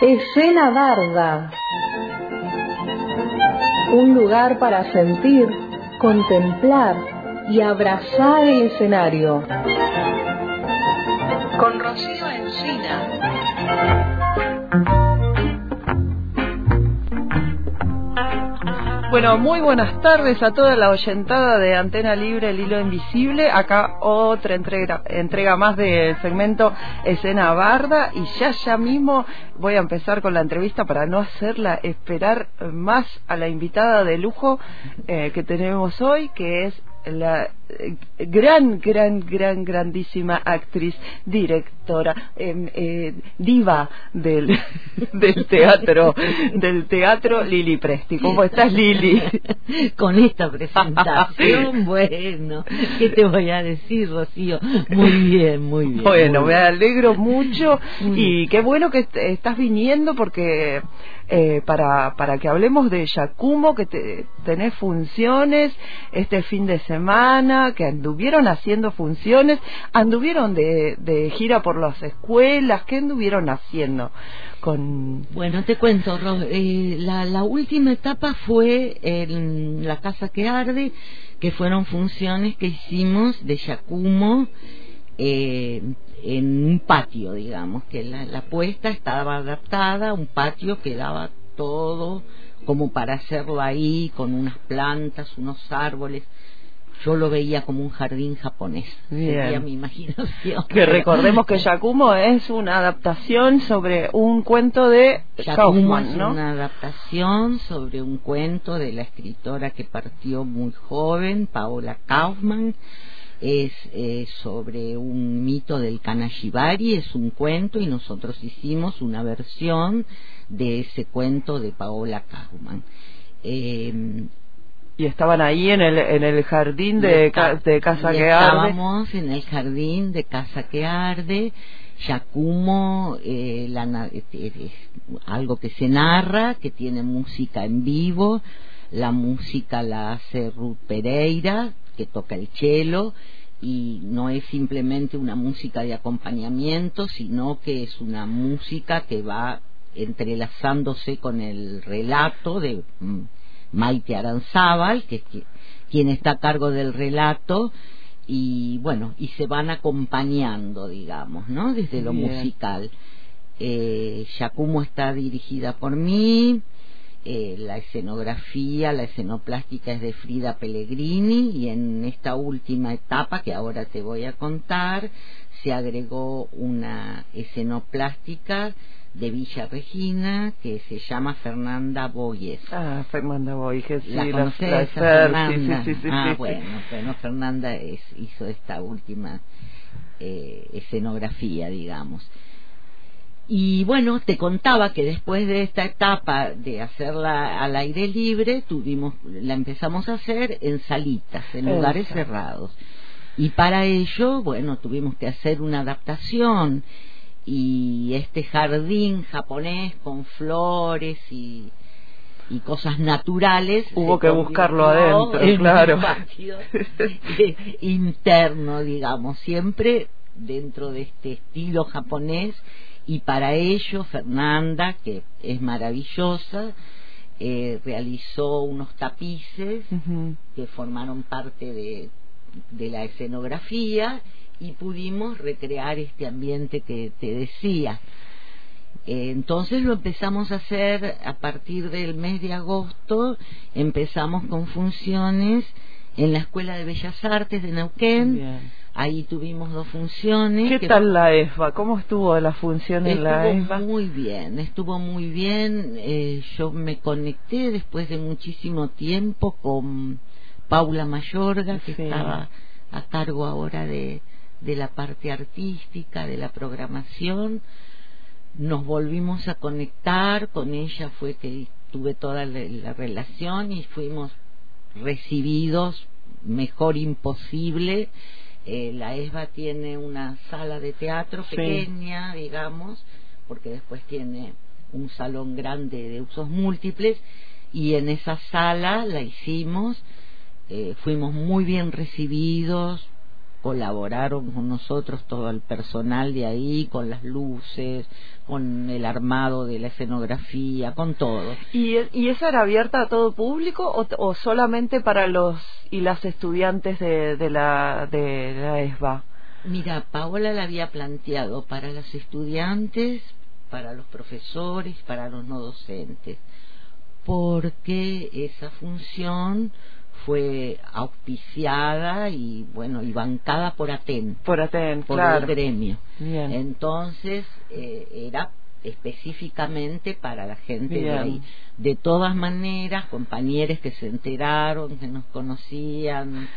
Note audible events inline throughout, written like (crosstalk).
Escena Barda. Un lugar para sentir, contemplar y abrazar el escenario. Con Rocío Encina. Bueno, muy buenas tardes a toda la oyentada de Antena Libre, el hilo invisible. Acá otra entrega, entrega más del segmento Escena Barda y ya ya mismo voy a empezar con la entrevista para no hacerla esperar más a la invitada de lujo eh, que tenemos hoy, que es la gran, gran, gran, grandísima actriz, directora, em, eh, diva del, (laughs) del teatro, del teatro Lili Presti. ¿Cómo estás, Lili? (laughs) Con esta presentación, (laughs) bueno, ¿qué te voy a decir, Rocío? Muy bien, muy bien. Bueno, muy me alegro mucho y qué bueno que est- estás viniendo porque eh, para, para que hablemos de Yacumo, que te- tenés funciones este fin de semana, que anduvieron haciendo funciones, anduvieron de, de gira por las escuelas, ¿qué anduvieron haciendo? Con... Bueno, te cuento, Ro- eh, la, última etapa fue en la Casa que Arde, que fueron funciones que hicimos de Yacumo eh, en un patio, digamos, que la, la puesta estaba adaptada un patio que daba todo como para hacerlo ahí, con unas plantas, unos árboles. Yo lo veía como un jardín japonés, Bien. sería mi imaginación. Que recordemos que Yacumo es una adaptación sobre un cuento de Yacumo Kaufman, es ¿no? una adaptación sobre un cuento de la escritora que partió muy joven, Paola Kaufman. Es eh, sobre un mito del Kanashibari, es un cuento y nosotros hicimos una versión de ese cuento de Paola Kaufman. Eh, Y estaban ahí en el, en el jardín de, está- Casa que Arde. Estábamos en el jardín de Casa que Arde. Yacumo, eh, la eh, eh, algo que se narra, que tiene música en vivo. La música la hace Ruth Pereira, que toca el cello, y no es simplemente una música de acompañamiento, sino que es una música que va entrelazándose con el relato de mm, Maite Aranzábal, que, que- quien está a cargo del relato, y bueno, y se van acompañando, digamos, ¿no? Desde lo Bien. musical. Eh, Yacumo está dirigida por mí, eh, la escenografía, la escenoplástica es de Frida Pellegrini y en esta última etapa que ahora te voy a contar se agregó una escenoplástica de Villa Regina que se llama Fernanda Boyes. Ah, Fernanda Boyges, sí, ¿La la, conoces, la Fernanda? sí, sí, sí, ah, bueno, bueno, Fernanda es- hizo esta última eh, escenografía, digamos. Y bueno, te contaba que después de esta etapa de hacerla al aire libre, tuvimos, la empezamos a hacer en salitas, en lugares cerrados. Y para ello, bueno, tuvimos que hacer una adaptación y este jardín japonés con flores y, y cosas naturales Hubo que buscarlo adentro, claro. (laughs) eh, interno digamos siempre dentro de este estilo japonés y para ello Fernanda que es maravillosa eh, realizó unos tapices que formaron parte de, de la escenografía y pudimos recrear este ambiente que te decía. Eh, entonces lo empezamos a hacer a partir del mes de agosto, empezamos con funciones en la Escuela de Bellas Artes de Neuquén, Bien. ahí tuvimos dos funciones. ¿Qué que tal la ESBA? ¿Cómo estuvo la función en la Estuvo ESBA? muy bien, estuvo muy bien. eh, yo me conecté después de muchísimo tiempo con Paula Mayorga, que Sí. estaba a cargo ahora de, de la parte artística, de la programación. Nos volvimos a conectar, con ella fue que tuve toda la, la relación y fuimos recibidos mejor imposible. Eh, la ESBA tiene una sala de teatro Sí. pequeña, digamos, porque después tiene un salón grande de usos múltiples y en esa sala la hicimos, eh, fuimos muy bien recibidos, colaboraron con nosotros todo el personal de ahí, con las luces, con el armado de la escenografía, con todo. ¿Y, y esa era abierta a todo público o, o solamente para los y las estudiantes de, de, la, de la ESBA? Mira, Paola la había planteado para las estudiantes, para los profesores, para los no docentes, porque esa función fue auspiciada y bueno y bancada por Aten por Aten por claro. el gremio Bien. entonces eh, era específicamente para la gente Bien. de ahí de todas maneras compañeros que se enteraron que nos conocían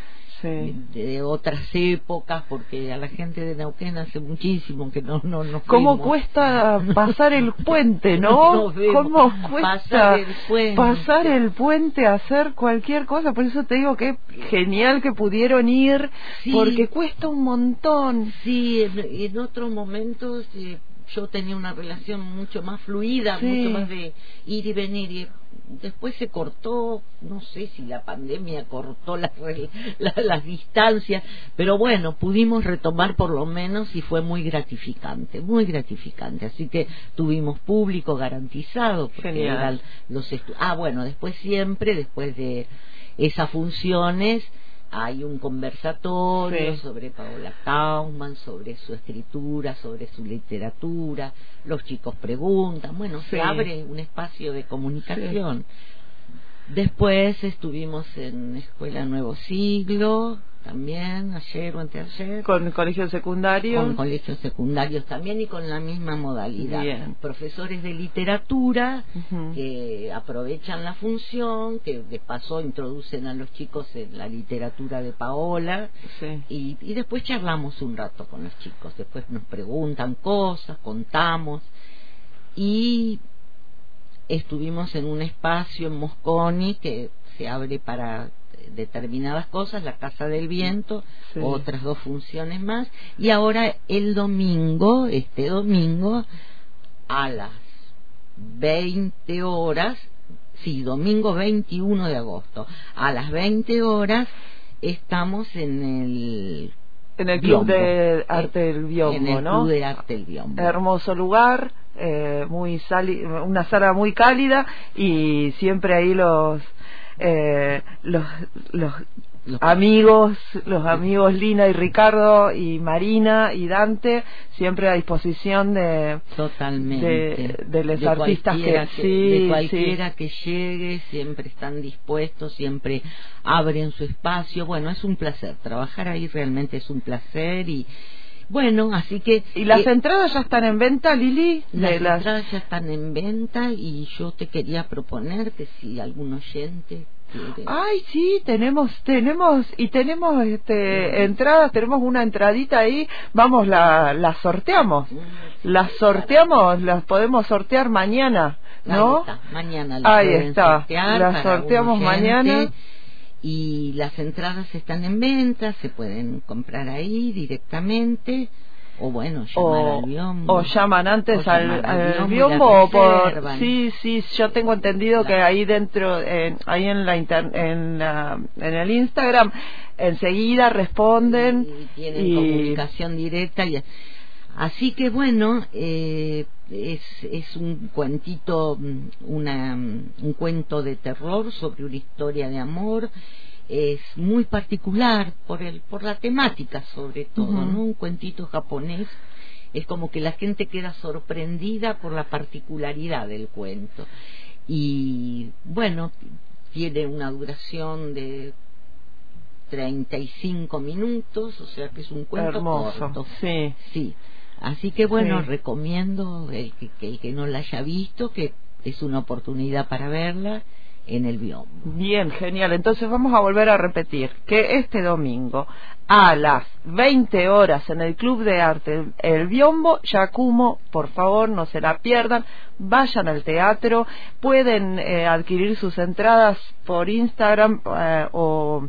Sí. de, otras épocas porque a la gente de Neuquén hace muchísimo que no no nos ¿Cómo vemos. cuesta pasar el (laughs) puente, no? ¿Cómo cuesta Pasar el puente. pasar el puente, hacer cualquier cosa? Por eso te digo que genial que pudieron ir, Sí. porque cuesta un montón. Sí, en, en otros momentos eh, yo tenía una relación mucho más fluida, Sí. mucho más de ir y venir. Y después se cortó, no sé si la pandemia cortó las, rel- la- las distancias, pero bueno, pudimos retomar por lo menos y fue muy gratificante, muy gratificante. Así que tuvimos público garantizado. porque eran los ah, bueno, después siempre, después de esas funciones, hay un conversatorio Sí. sobre Paola Kaufman, sobre su escritura, sobre su literatura, los chicos preguntan, bueno, Sí. se abre un espacio de comunicación. Después estuvimos en Escuela Nuevo Siglo, también, ayer o anteayer, Con colegio secundario. con colegios secundarios también y con la misma modalidad. Bien. Profesores de literatura que aprovechan la función, que de paso introducen a los chicos en la literatura de Paola Sí. y, y después charlamos un rato con los chicos, después nos preguntan cosas, contamos y estuvimos en un espacio en Mosconi que se abre para determinadas cosas, la Casa del Viento, Sí. otras dos funciones más, y ahora el domingo, este domingo, a las 20 horas, sí, domingo 21 de agosto, a las 20 horas estamos en el En el Club Biombo. de Arte del en Biombo, el ¿no? Club de Arte del Biombo. hermoso lugar, eh, muy sali una sala muy cálida y siempre ahí los eh, los, los Los- amigos, los amigos Lina y Ricardo y Marina y Dante siempre a disposición de Totalmente. de- de los artistas que- sí, de cualquiera que llegue, siempre están dispuestos, siempre abren su espacio. Bueno, es un placer. Trabajar ahí realmente es un placer y bueno, así que y las eh, entradas ya están en venta, Lili, las de las entradas ya están en venta y yo te quería proponer que si algún oyente quiere Ay, sí, tenemos, tenemos, y tenemos este, entradas, tenemos una entradita ahí, vamos, la, la sorteamos, las sorteamos, las podemos sortear mañana, Ahí ¿no? está, mañana la Ahí está, sortear la sorteamos mañana. Y las entradas están en venta, se pueden comprar ahí directamente, o bueno, llamar O, al biombo. o llaman antes O al, biombo o por sí sí yo tengo entendido que ahí dentro en, ahí en la inter- en, la- en el Instagram enseguida responden y tienen y- comunicación directa y así que bueno eh, es, es un cuentito una, un cuento de terror sobre una historia de amor. Es muy particular por el por la temática sobre todo no un cuentito japonés. Es como que la gente queda sorprendida por la particularidad del cuento. Y bueno tiene una duración de 35 minutos, o sea que es un cuento hermoso corto. sí. Sí. Así que bueno, Sí. recomiendo el que, que el que no la haya visto, que es una oportunidad para verla en el biombo. Bien, genial. Entonces vamos a volver a repetir que este domingo a las 20 horas en el Club de Arte El Biombo, Yacumo, por favor, no se la pierdan, vayan al teatro, pueden eh, adquirir sus entradas por Instagram eh, o,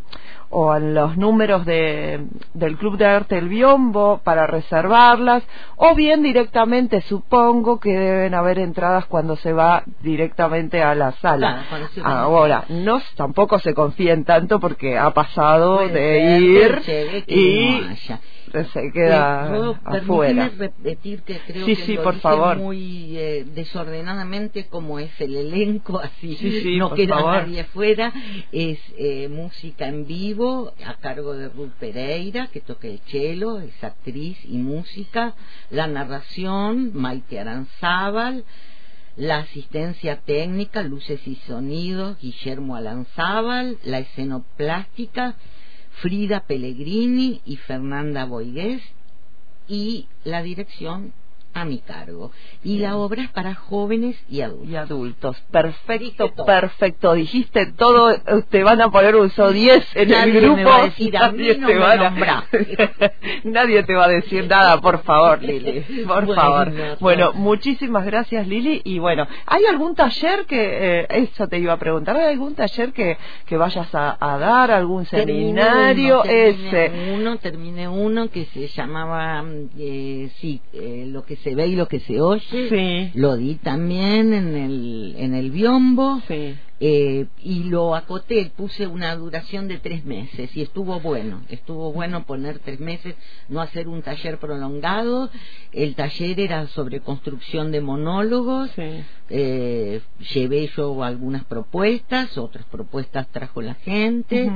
o en los números de, del Club de Arte El Biombo para reservarlas, o bien directamente, supongo que deben haber entradas cuando se va directamente a la sala. Claro. Ahora, no tampoco se confíen tanto porque ha pasado Puede de ser, ir che, y se queda eh, afuera. repetir que creo sí, que sí, lo por dije favor. muy eh, desordenadamente como es el elenco, así Sí, sí, no queda favor. nadie afuera. Es eh, música en vivo a cargo de Ruth Pereira, que toca el cello, es actriz y música. La narración, Maite Aranzábal. La asistencia técnica, luces y sonidos, Guillermo Alanzábal. La escenoplástica, Frida Pellegrini y Fernanda Boigués. Y la dirección a mi cargo. Y la obra es para jóvenes y adultos. Y adultos. Perfecto, perfecto. Dijiste todo. eh, Te van a poner un so 10 en Nadie el grupo. me va a decir, a mí Nadie no te me va a-. (laughs) Nadie te va a decir nada, por favor, Lili. (laughs) Por Bueno, favor. no. Bueno, muchísimas gracias, Lili. Y bueno, ¿hay algún taller que, eh, eso te iba a preguntar, ¿hay algún taller que, que vayas a, a dar, algún seminario? Terminé ese. uno, terminé uno que se llamaba, mm, eh, sí, eh, lo que se ve y lo que se oye. Sí. Lo di también en el, en el biombo. Sí. Eh, y lo acoté, puse una duración de tres meses y estuvo bueno, estuvo bueno poner tres meses, no hacer un taller prolongado. El taller era sobre construcción de monólogos, Sí. eh, llevé yo algunas propuestas, otras propuestas trajo la gente,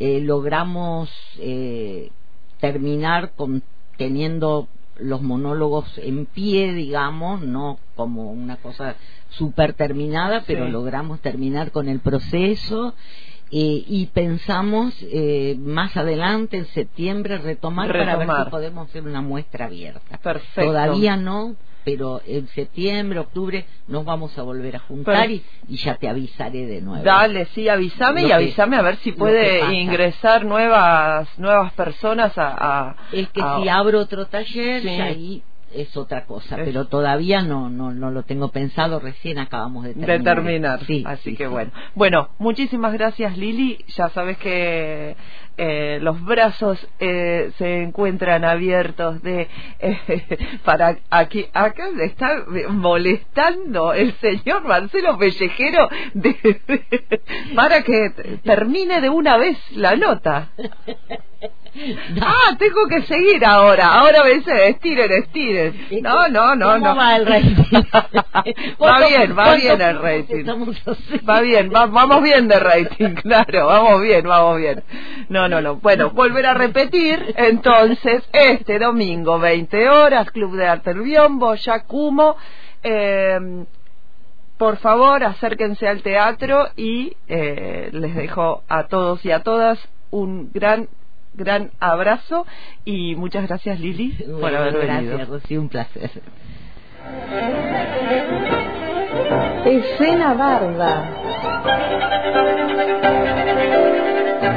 eh, logramos terminar con teniendo los monólogos en pie, digamos, no como una cosa súper terminada, pero Sí. logramos terminar con el proceso. eh, y pensamos eh, más adelante, en septiembre, retomar, para ver Retomar. si podemos hacer una muestra abierta. Perfecto. Todavía no, pero en septiembre, octubre nos vamos a volver a juntar y, y ya te avisaré de nuevo. Dale, sí, avísame Lo y avísame a ver si puede ingresar nuevas nuevas personas a... a- El que a- si abro otro taller, Sí. ya ahí es otra cosa, Es- pero todavía no, no, no lo tengo pensado, recién acabamos de de terminar. terminar. Sí, Así sí, que sí. bueno. Bueno, muchísimas gracias Lili. Ya sabes que eh, los brazos eh, se encuentran abiertos de eh, (laughs) para aquí acá está molestando el señor Marcelo Pellejero de- (laughs) para que termine de una vez la nota. (laughs) (laughs) Ah, tengo que seguir ahora. Ahora me dice estiren, estiren. No, no, no, ¿Cómo no. va el rating? (laughs) va bien, va ¿Cuánto bien el rating. Va bien, va- vamos bien de rating, (laughs) claro, vamos bien, vamos bien. No, no, no. Bueno, volver a repetir, entonces, este domingo, 20 horas, Club de Arte El Biombo, Yacumo. Eh, por favor, acérquense al teatro y eh, les dejo a todos y a todas un gran, gran abrazo y muchas gracias Lili por Bueno, haber gracias, venido. Rocío, un placer. Escena Barda.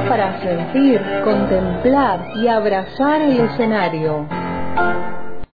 Para sentir, contemplar y abrazar el escenario.